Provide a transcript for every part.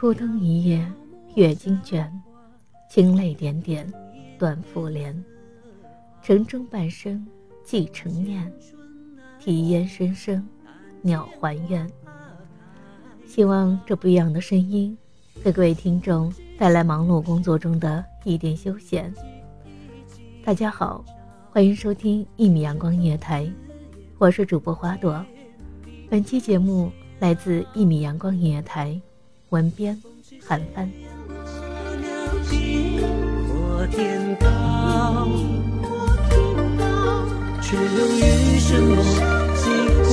枯灯一夜，月经卷，清泪点点，断复联。城中半生，寄成念。啼烟声声，鸟还愿。希望这不一样的声音，给各位听众带来忙碌工作中的一点休闲。大家好，欢迎收听一米阳光音乐台，我是主播花朵。本期节目来自一米阳光音乐台。文编韩帆。却又余生梦几乎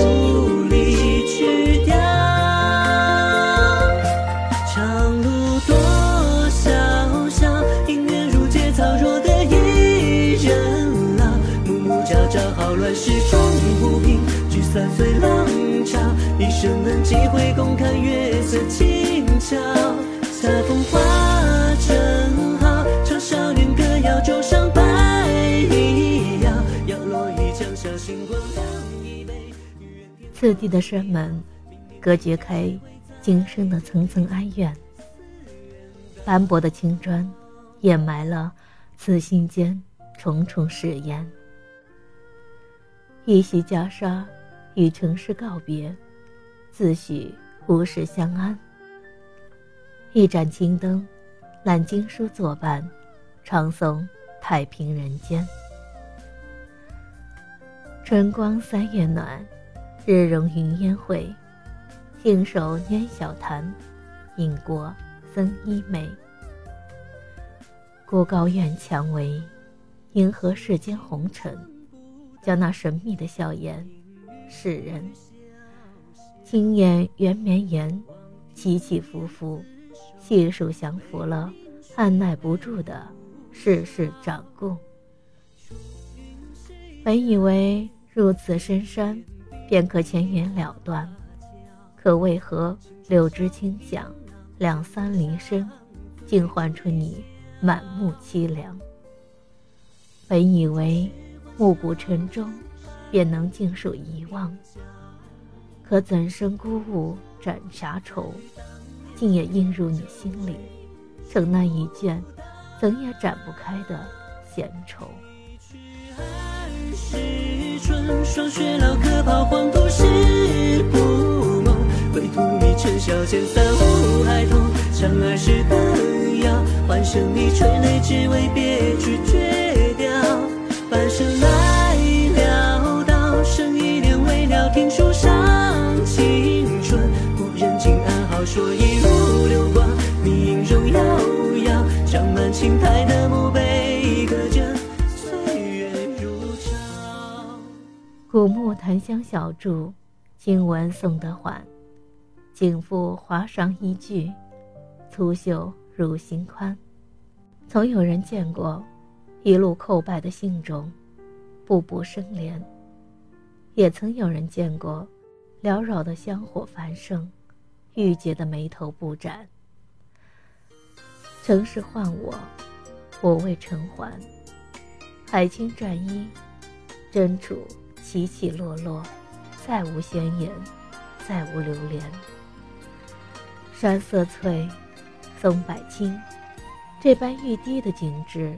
离去掉。长路多萧萧，姻缘如芥草，弱的一人老。暮暮朝朝，好乱世终不平，聚散随浪潮。一生能几回，共看月色清悄。恰逢花正好，唱少年歌谣，桌上白一摇，摇落一江小星光亮一杯。次第的山门，隔绝开今生的层层哀怨。斑驳的青砖，掩埋了此心间重重誓言。一袭袈裟，与城市告别。自诩无事相安。一盏青灯，揽经书作伴，唱诵太平人间。春光三月暖，日融云烟晦。信手拈小潭，饮过僧衣美。孤高院蔷薇，迎合世间红尘，将那神秘的笑颜世人。青眼圆绵延，起起伏伏，细数降服了按耐不住的世事掌故。本以为入此深山，便可前缘了断，可为何柳枝轻响，两三离声，竟唤出你满目凄凉？本以为暮鼓晨钟，便能尽数遗忘。可怎生孤鹜展霞愁，竟也映入你心里，成那一卷怎也展不开的闲愁。霜雪老客抛黄土是不梦，归途一尘笑间三五孩童，唱儿时的谣，欢声里垂泪，只为别去檀香小筑，经闻送得缓。景复华裳一句，粗袖入心宽。曾有人见过一路叩拜的信中，步步生莲；也曾有人见过缭绕的香火繁盛。郁结的眉头不展，城市唤我，我为尘寰。海清转衣，真楚起起落落，再无闲言，再无流连。山色翠，松柏青，这般欲滴的景致，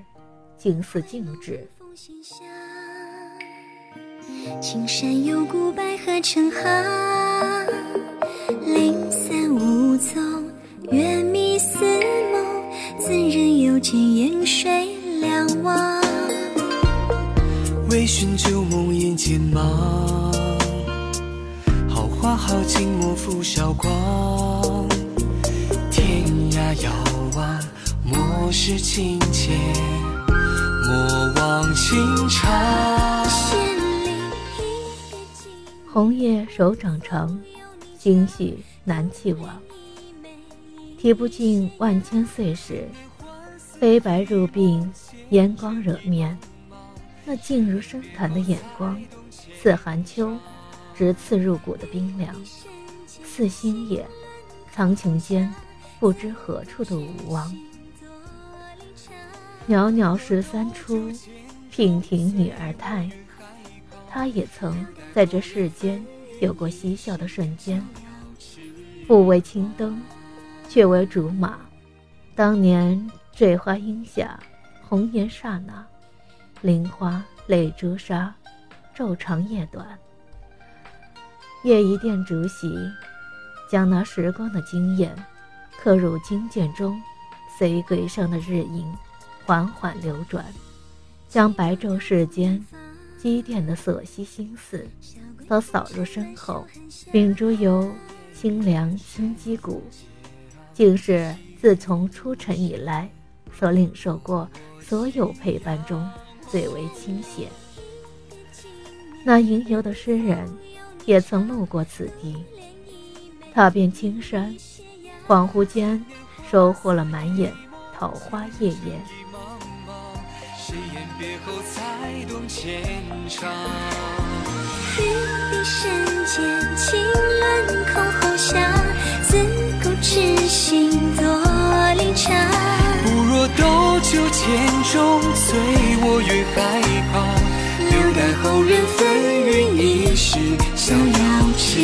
近似静止。青山有古白河成行，零散无踪，月迷似梦，怎人又见烟水两望？微醺旧梦眼渐茫，好花好景莫负韶光。天涯遥望，莫失情切，莫忘情长。红叶手掌长，心绪难弃往。提不尽万千岁时，飞白入鬓，烟光惹面。那静如深潭的眼光，似寒秋，直刺入骨的冰凉；似星野，苍穹间不知何处的无望。袅袅十三出，娉婷女儿态。他也曾在这世间有过嬉笑的瞬间，不为青灯，却为竹马。当年坠花荫下，红颜刹那。菱花泪朱砂，昼长夜短。夜一殿烛席，将那时光的惊艳刻入金卷中，随轨上的日影缓缓流转，将白昼世间积淀的所惜心思都扫入身后。秉烛游，清凉心肌骨，竟是自从出尘以来所领受过所有陪伴中。最为清闲。那吟游的诗人，也曾路过此地，踏遍青山，恍惚间收获了满眼桃花叶叶。玉笛深间，轻乱空红霞，自古痴心多离茶。酒千盅，醉我越害怕。留待后人纷纭一时，逍遥痴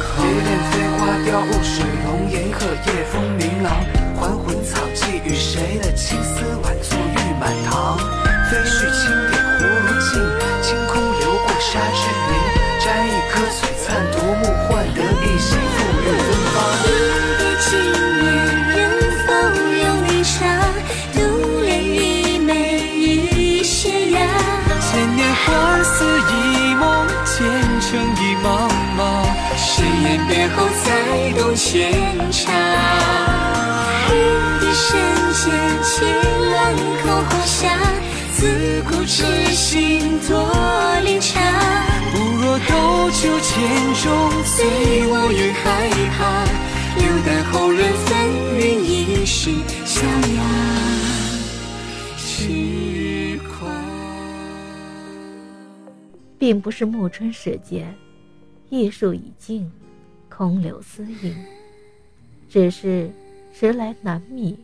狂。蝶恋飞花凋雾水龙吟鹤，夜风明朗。还魂草寄与谁的青丝挽作玉满堂？才懂牵肠，玉笛深间，轻乱空后下，自古痴心多离茶。不若斗酒千中，随我越害怕，留待后人纷纭一时，逍遥痴狂。并不是暮春时节，艺术已尽。空留思影，只是时来难觅，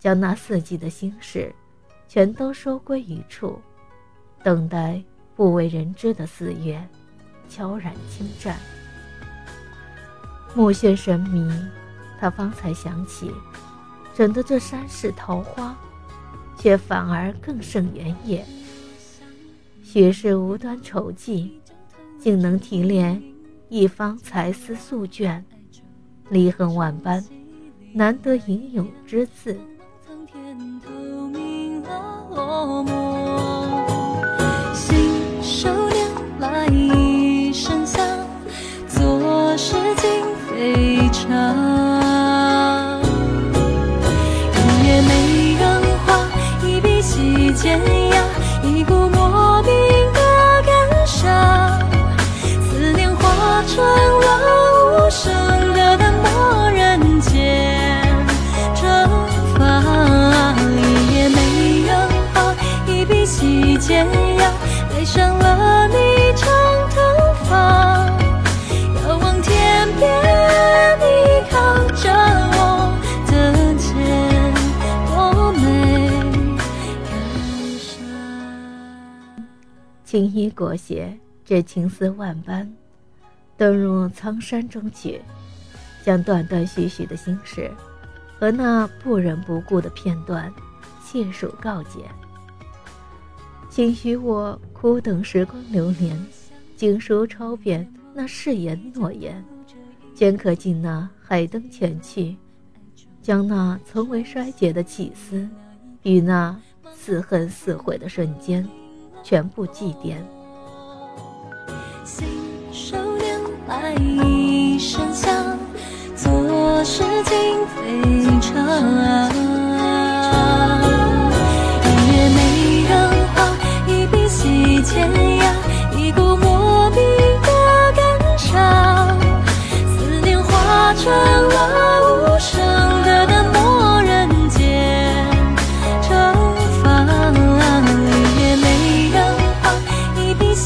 将那四季的心事，全都收归一处，等待不为人知的四月，悄然侵占。目眩神迷，他方才想起，怎得这山是桃花，却反而更胜原野。许是无端愁寂，竟能提炼。一方才思素卷，离恨万般，难得吟咏之字。信青衣裹挟，这情丝万般。登入苍山中去，将断断续续的心事和那不忍不顾的片段，细数告解。请许我苦等时光流年，经书抄遍那誓言诺言，镌刻进那海灯前去，将那从未衰竭的起思，与那似恨似悔的瞬间，全部祭奠。一声响，左是情非常。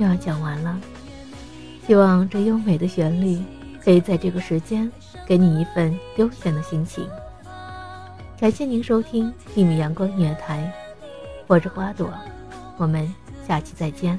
又要讲完了。希望这优美的旋律可以在这个时间给你一份悠闲的心情。感谢您收听一米阳光音乐台，我是花朵，我们下期再见。